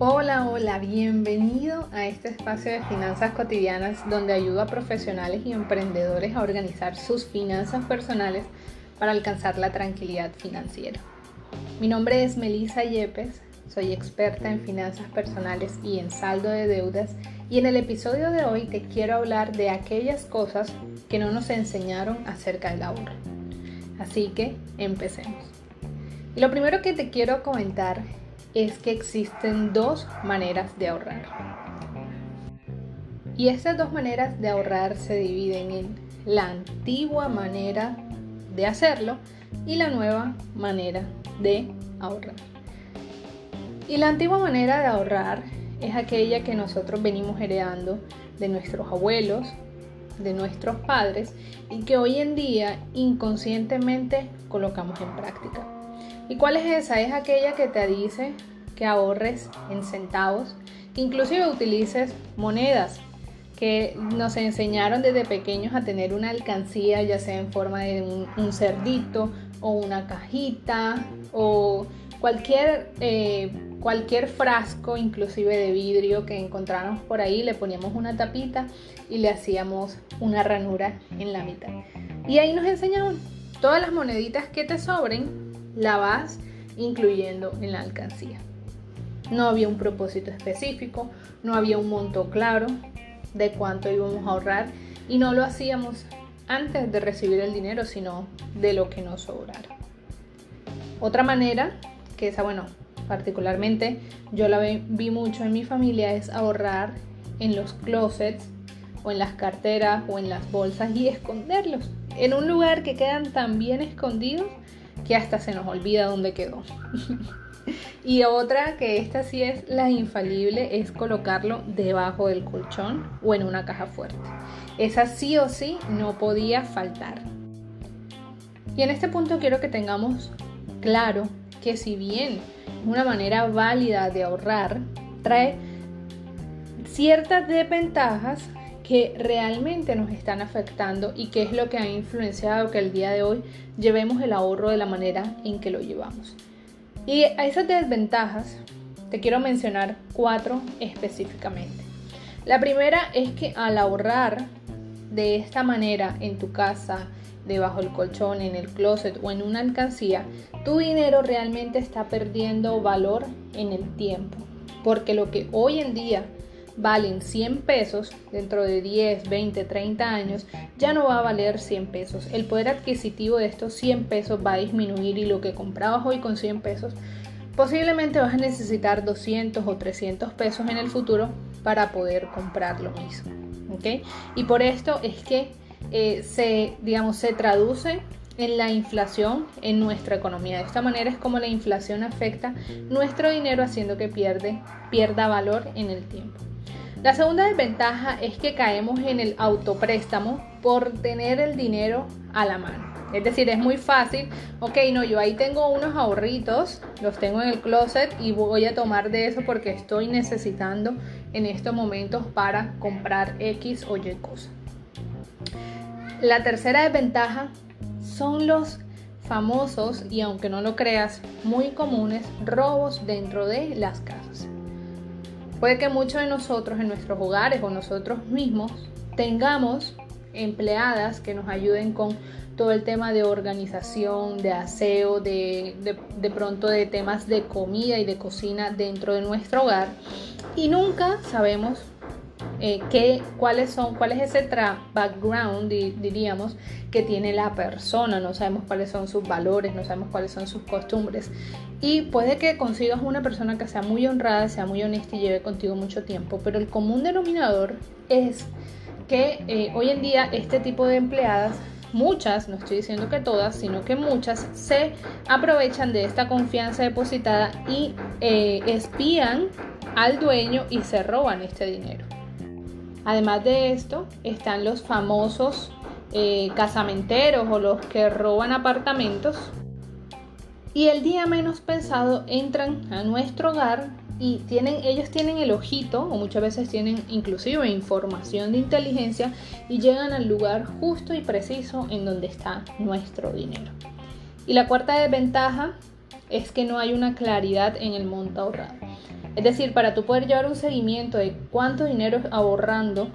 Hola, hola, bienvenido a este espacio de finanzas cotidianas donde ayudo a profesionales y emprendedores a organizar sus finanzas personales para alcanzar la tranquilidad financiera. Mi nombre es Melissa Yepes, soy experta en finanzas personales y en saldo de deudas y en el episodio de hoy te quiero hablar de aquellas cosas que no nos enseñaron acerca del ahorro. Así que empecemos. Lo primero que te quiero comentar es que existen dos maneras de ahorrar. Y estas dos maneras de ahorrar se dividen en la antigua manera de hacerlo y la nueva manera de ahorrar. Y la antigua manera de ahorrar es aquella que nosotros venimos heredando de nuestros abuelos, de nuestros padres y que hoy en día inconscientemente colocamos en práctica. ¿Y cuál es esa? Es aquella que te dice que ahorres en centavos, que inclusive utilices monedas, que nos enseñaron desde pequeños a tener una alcancía, ya sea en forma de un, cerdito o una cajita o cualquier, eh, cualquier frasco, inclusive de vidrio que encontráramos por ahí, le poníamos una tapita y le hacíamos una ranura en la mitad. Y ahí nos enseñaron todas las moneditas que te sobren, la vas incluyendo en la alcancía. No había un propósito específico, no había un monto claro de cuánto íbamos a ahorrar y no lo hacíamos antes de recibir el dinero, sino de lo que nos sobrara. Otra manera, que esa, bueno, particularmente yo la vi mucho en mi familia, es ahorrar en los closets o en las carteras o en las bolsas y esconderlos en un lugar que quedan tan bien escondidos que hasta se nos olvida dónde quedó. y otra que esta sí es la infalible es colocarlo debajo del colchón o en una caja fuerte. Esa sí o sí no podía faltar. Y en este punto quiero que tengamos claro que si bien una manera válida de ahorrar trae ciertas desventajas, que realmente nos están afectando y qué es lo que ha influenciado que el día de hoy llevemos el ahorro de la manera en que lo llevamos. Y a esas desventajas te quiero mencionar cuatro específicamente. La primera es que al ahorrar de esta manera en tu casa, debajo del colchón, en el closet o en una alcancía, tu dinero realmente está perdiendo valor en el tiempo. Porque lo que hoy en día valen 100 pesos, dentro de 10, 20, 30 años, ya no va a valer 100 pesos. El poder adquisitivo de estos 100 pesos va a disminuir y lo que comprabas hoy con 100 pesos, posiblemente vas a necesitar 200 o 300 pesos en el futuro para poder comprar lo mismo. Y por esto es que eh, se, digamos, se traduce en la inflación en nuestra economía. De esta manera es como la inflación afecta nuestro dinero haciendo que pierde, pierda valor en el tiempo. La segunda desventaja es que caemos en el autopréstamo por tener el dinero a la mano. Es decir, es muy fácil, ok, no, yo ahí tengo unos ahorritos, los tengo en el closet y voy a tomar de eso porque estoy necesitando en estos momentos para comprar X o Y cosas. La tercera desventaja son los famosos y aunque no lo creas, muy comunes robos dentro de las casas. Puede que muchos de nosotros en nuestros hogares o nosotros mismos tengamos empleadas que nos ayuden con todo el tema de organización, de aseo, de, de, pronto de temas de comida y de cocina dentro de nuestro hogar. Y nunca sabemos eh, qué, cuáles son, cuál es ese background, diríamos, que tiene la persona, no sabemos cuáles son sus valores, no sabemos cuáles son sus costumbres. Y puede que consigas una persona que sea muy honrada, sea muy honesta y lleve contigo mucho tiempo, pero el común denominador es que eh, hoy en día este tipo de empleadas muchas, no estoy diciendo que todas, sino que muchas se aprovechan de esta confianza depositada y eh, espían al dueño y se roban este dinero. Además de esto, están los famosos eh, casamenteros o los que roban apartamentos. Y el día menos pensado entran a nuestro hogar y tienen, ellos tienen el ojito o muchas veces tienen inclusive información de inteligencia y llegan al lugar justo y preciso en donde está nuestro dinero. Y la cuarta desventaja es que no hay una claridad en el monto ahorrado. Es decir, para tú poder llevar un seguimiento de cuánto dinero ahorrando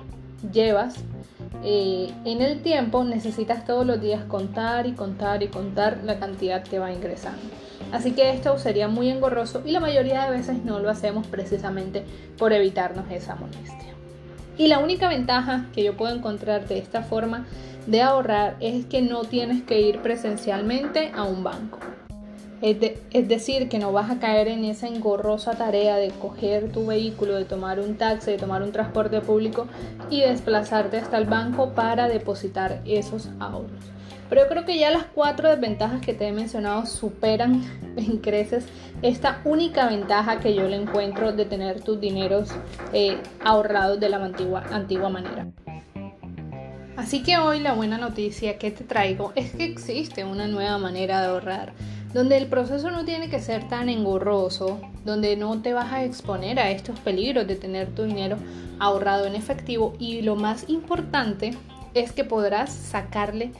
llevas eh, en el tiempo, necesitas todos los días contar y contar y contar la cantidad que va ingresando. Así que esto sería muy engorroso y la mayoría de veces no lo hacemos precisamente por evitarnos esa molestia. Y la única ventaja que yo puedo encontrar de esta forma de ahorrar es que no tienes que ir presencialmente a un banco. Es, decir, que no vas a caer en esa engorrosa tarea de coger tu vehículo, de tomar un taxi, de tomar un transporte público y desplazarte hasta el banco para depositar esos ahorros. Pero yo creo que ya las cuatro desventajas que te he mencionado superan en creces esta única ventaja que yo le encuentro de tener tus dineros eh, ahorrados de la antigua, antigua manera. Así que hoy la buena noticia que te traigo es que existe una nueva manera de ahorrar donde el proceso no tiene que ser tan engorroso, donde no te vas a exponer a estos peligros de tener tu dinero ahorrado en efectivo y lo más importante es que podrás sacarle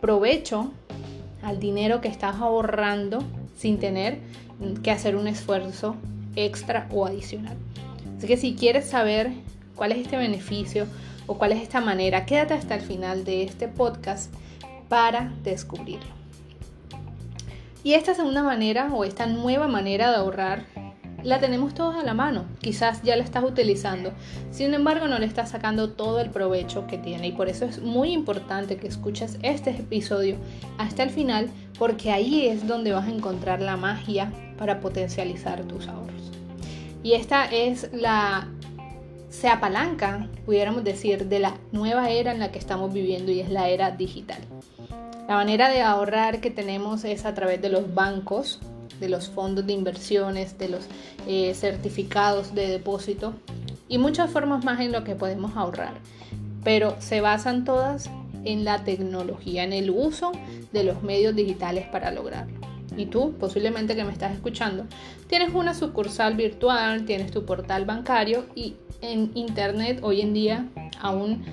provecho al dinero que estás ahorrando sin tener que hacer un esfuerzo extra o adicional. Así que si quieres saber cuál es este beneficio o cuál es esta manera, quédate hasta el final de este podcast para descubrirlo. Y esta segunda manera o esta nueva manera de ahorrar la tenemos todos a la mano. Quizás ya la estás utilizando, sin embargo no le estás sacando todo el provecho que tiene y por eso es muy importante que escuches este episodio hasta el final porque ahí es donde vas a encontrar la magia para potencializar tus ahorros. Y esta es la se apalanca, pudiéramos decir, de la nueva era en la que estamos viviendo y es la era digital. La manera de ahorrar que tenemos es a través de los bancos, de los fondos de inversiones, de los eh, certificados de depósito y muchas formas más en lo que podemos ahorrar. Pero se basan todas en la tecnología, en el uso de los medios digitales para lograrlo. Y tú, posiblemente que me estás escuchando, tienes una sucursal virtual, tienes tu portal bancario y en internet hoy en día a un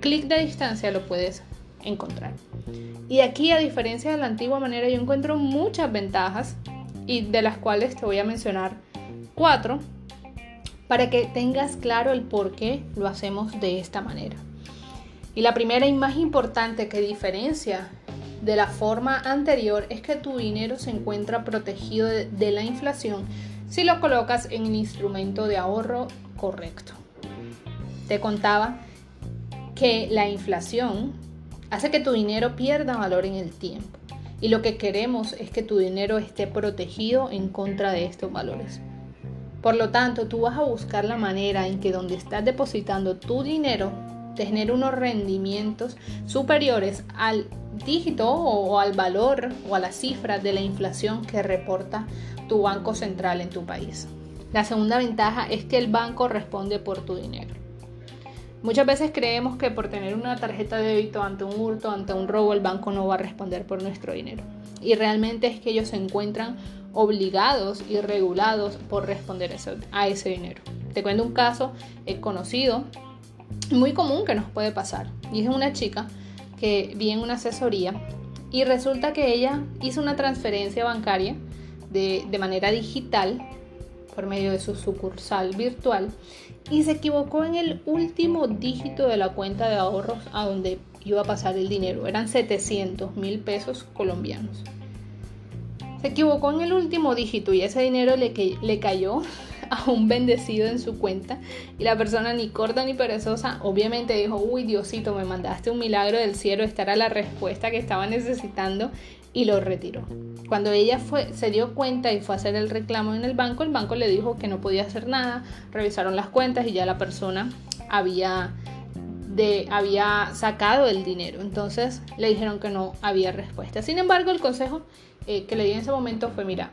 clic de distancia lo puedes encontrar. Y aquí, a diferencia de la antigua manera, yo encuentro muchas ventajas y de las cuales te voy a mencionar cuatro para que tengas claro el por qué lo hacemos de esta manera. Y la primera y más importante que diferencia de la forma anterior es que tu dinero se encuentra protegido de, la inflación si lo colocas en el instrumento de ahorro correcto. Te contaba que la inflación hace que tu dinero pierda valor en el tiempo. Y lo que queremos es que tu dinero esté protegido en contra de estos valores. Por lo tanto, tú vas a buscar la manera en que donde estás depositando tu dinero te genere unos rendimientos superiores al dígito o al valor o a la cifra de la inflación que reporta tu banco central en tu país. La segunda ventaja es que el banco responde por tu dinero. Muchas veces creemos que por tener una tarjeta de débito ante un hurto, ante un robo, el banco no va a responder por nuestro dinero. Y realmente es que ellos se encuentran obligados y regulados por responder a ese dinero. Te cuento un caso conocido, muy común que nos puede pasar. Y es una chica que vi en una asesoría y resulta que ella hizo una transferencia bancaria de manera digital por medio de su sucursal virtual y se equivocó en el último dígito de la cuenta de ahorros a donde iba a pasar el dinero. Eran 700 mil pesos colombianos. Se equivocó en el último dígito y ese dinero le, le cayó a un bendecido en su cuenta y la persona ni corta ni perezosa obviamente dijo, uy Diosito, me mandaste un milagro del cielo, esta era la respuesta que estaba necesitando y lo retiró. Cuando ella se dio cuenta y fue a hacer el reclamo en el banco, el banco le dijo que no podía hacer nada, revisaron las cuentas y ya la persona había, había sacado el dinero. Entonces le dijeron que no había respuesta. Sin embargo, el consejo eh, que le di en ese momento fue, mira,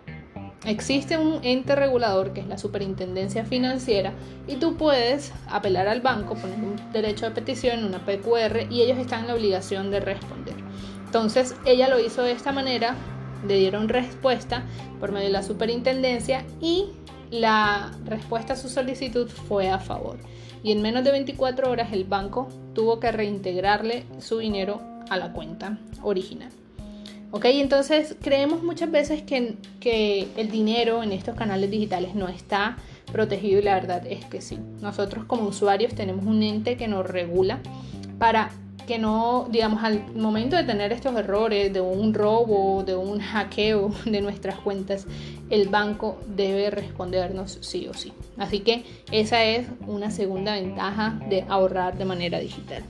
existe un ente regulador que es la superintendencia financiera y tú puedes apelar al banco, poner un derecho de petición, una PQR y ellos están en la obligación de responder. Entonces ella lo hizo de esta manera, le dieron respuesta por medio de la superintendencia y la respuesta a su solicitud fue a favor. Y en menos de 24 horas el banco tuvo que reintegrarle su dinero a la cuenta original. ¿Ok? Entonces creemos muchas veces que, que el dinero en estos canales digitales no está protegido y la verdad es que sí. Nosotros como usuarios tenemos un ente que nos regula para que no, digamos, al momento de tener estos errores de un robo, de un hackeo de nuestras cuentas, el banco debe respondernos sí o sí. Así que esa es una segunda ventaja de ahorrar de manera digital.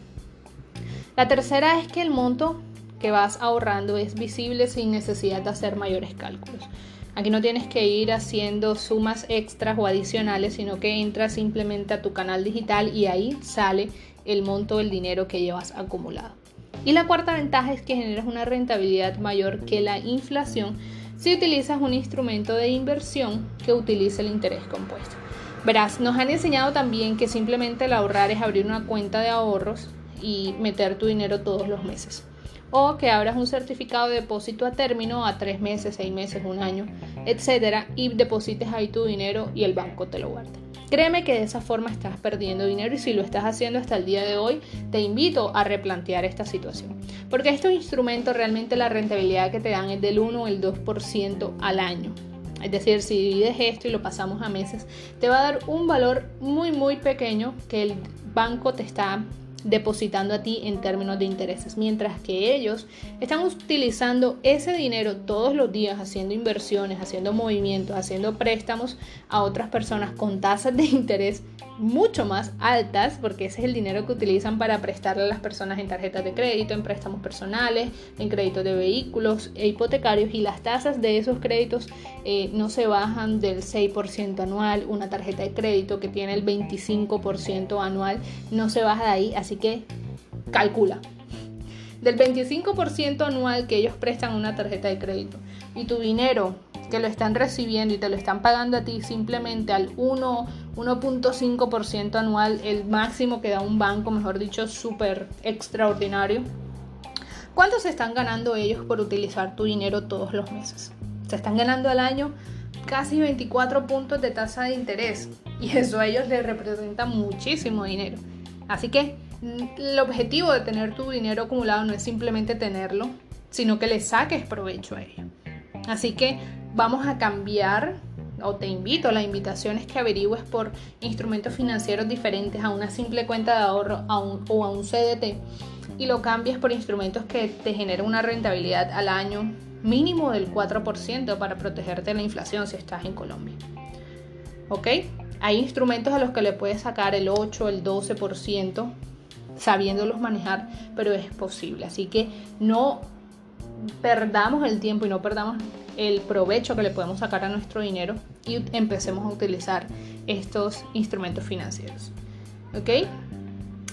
La tercera es que el monto que vas ahorrando es visible sin necesidad de hacer mayores cálculos. Aquí no tienes que ir haciendo sumas extras o adicionales, sino que entras simplemente a tu canal digital y ahí sale el monto del dinero que llevas acumulado. Y la cuarta ventaja es que generas una rentabilidad mayor que la inflación si utilizas un instrumento de inversión que utilice el interés compuesto. Verás, nos han enseñado también que simplemente el ahorrar es abrir una cuenta de ahorros y meter tu dinero todos los meses. O que abras un certificado de depósito a término a tres meses, seis meses, un año, etcétera, y deposites ahí tu dinero y el banco te lo guarda. Créeme que de esa forma estás perdiendo dinero y si lo estás haciendo hasta el día de hoy, te invito a replantear esta situación. Porque estos instrumentos realmente la rentabilidad que te dan es del 1 o el 2% al año. Es decir, si divides esto y lo pasamos a meses, te va a dar un valor muy muy pequeño que el banco te está depositando a ti en términos de intereses, mientras que ellos están utilizando ese dinero todos los días haciendo inversiones, haciendo movimientos, haciendo préstamos a otras personas con tasas de interés mucho más altas, porque ese es el dinero que utilizan para prestarle a las personas en tarjetas de crédito, en préstamos personales, en créditos de vehículos e hipotecarios, y las tasas de esos créditos eh, no se bajan del 6% anual, una tarjeta de crédito que tiene el 25% anual no se baja de ahí, así que calcula. Del 25% anual que ellos prestan una tarjeta de crédito y tu dinero que lo están recibiendo y te lo están pagando a ti simplemente al 1, 1.5% anual, el máximo que da un banco, mejor dicho, súper extraordinario. ¿Cuánto se están ganando ellos por utilizar tu dinero todos los meses? Se están ganando al año casi 24 puntos de tasa de interés y eso a ellos les representa muchísimo dinero. Así que el objetivo de tener tu dinero acumulado no es simplemente tenerlo, sino que le saques provecho a ello. Así que vamos a cambiar o te invito, la invitación es que averigües por instrumentos financieros diferentes a una simple cuenta de ahorro o a un CDT y lo cambies por instrumentos que te generen una rentabilidad al año mínimo del 4% para protegerte de la inflación si estás en Colombia. ¿Ok? Hay instrumentos a los que le puedes sacar el 8, el 12%, sabiéndolos manejar, pero es posible. Así que no perdamos el tiempo y no perdamos el provecho que le podemos sacar a nuestro dinero y empecemos a utilizar estos instrumentos financieros. ¿Ok?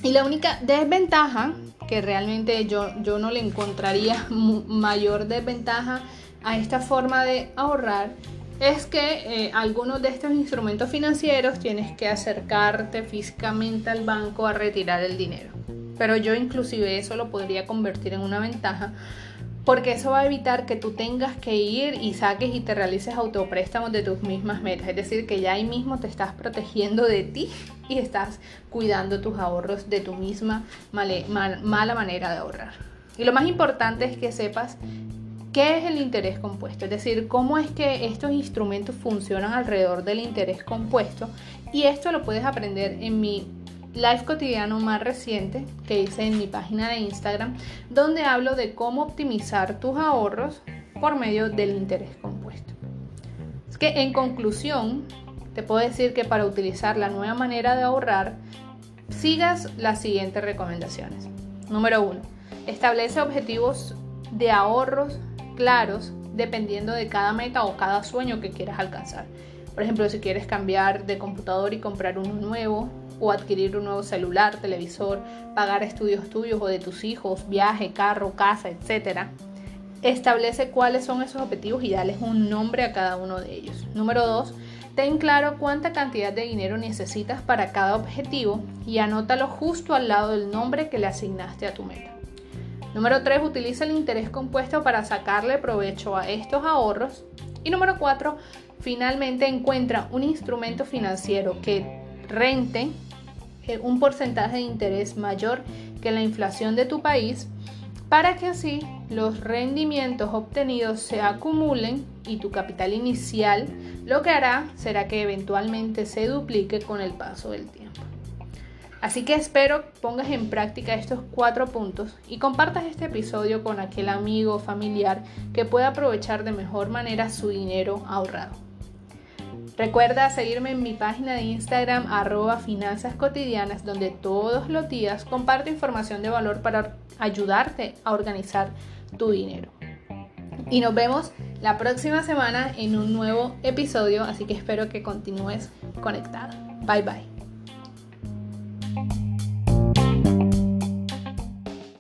Y la única desventaja que realmente yo, yo no le encontraría mayor desventaja a esta forma de ahorrar es que eh, algunos de estos instrumentos financieros tienes que acercarte físicamente al banco a retirar el dinero. Pero yo inclusive eso lo podría convertir en una ventaja porque eso va a evitar que tú tengas que ir y saques y te realices autopréstamos de tus mismas metas. Es decir, que ya ahí mismo te estás protegiendo de ti y estás cuidando tus ahorros de tu misma mala manera de ahorrar. Y lo más importante es que sepas qué es el interés compuesto, es decir, cómo es que estos instrumentos funcionan alrededor del interés compuesto. Y esto lo puedes aprender en mi live cotidiano más reciente que hice en mi página de Instagram, donde hablo de cómo optimizar tus ahorros por medio del interés compuesto. Es que en conclusión, te puedo decir que para utilizar la nueva manera de ahorrar, sigas las siguientes recomendaciones. Número 1. Establece objetivos de ahorros claros dependiendo de cada meta o cada sueño que quieras alcanzar. Por ejemplo, si quieres cambiar de computador y comprar uno nuevo, o adquirir un nuevo celular, televisor, pagar estudios tuyos o de tus hijos, viaje, carro, casa, etc. Establece cuáles son esos objetivos y dales un nombre a cada uno de ellos. Número 2. Ten claro cuánta cantidad de dinero necesitas para cada objetivo y anótalo justo al lado del nombre que le asignaste a tu meta. Número 3. Utiliza el interés compuesto para sacarle provecho a estos ahorros. Y número 4. Finalmente encuentra un instrumento financiero que rente un porcentaje de interés mayor que la inflación de tu país para que así los rendimientos obtenidos se acumulen y tu capital inicial lo que hará será que eventualmente se duplique con el paso del tiempo. Así que espero pongas en práctica estos cuatro puntos y compartas este episodio con aquel amigo o familiar que pueda aprovechar de mejor manera su dinero ahorrado. Recuerda seguirme en mi página de Instagram arroba finanzas cotidianas donde todos los días comparto información de valor para ayudarte a organizar tu dinero. Y nos vemos la próxima semana en un nuevo episodio, así que espero que continúes conectada. Bye bye.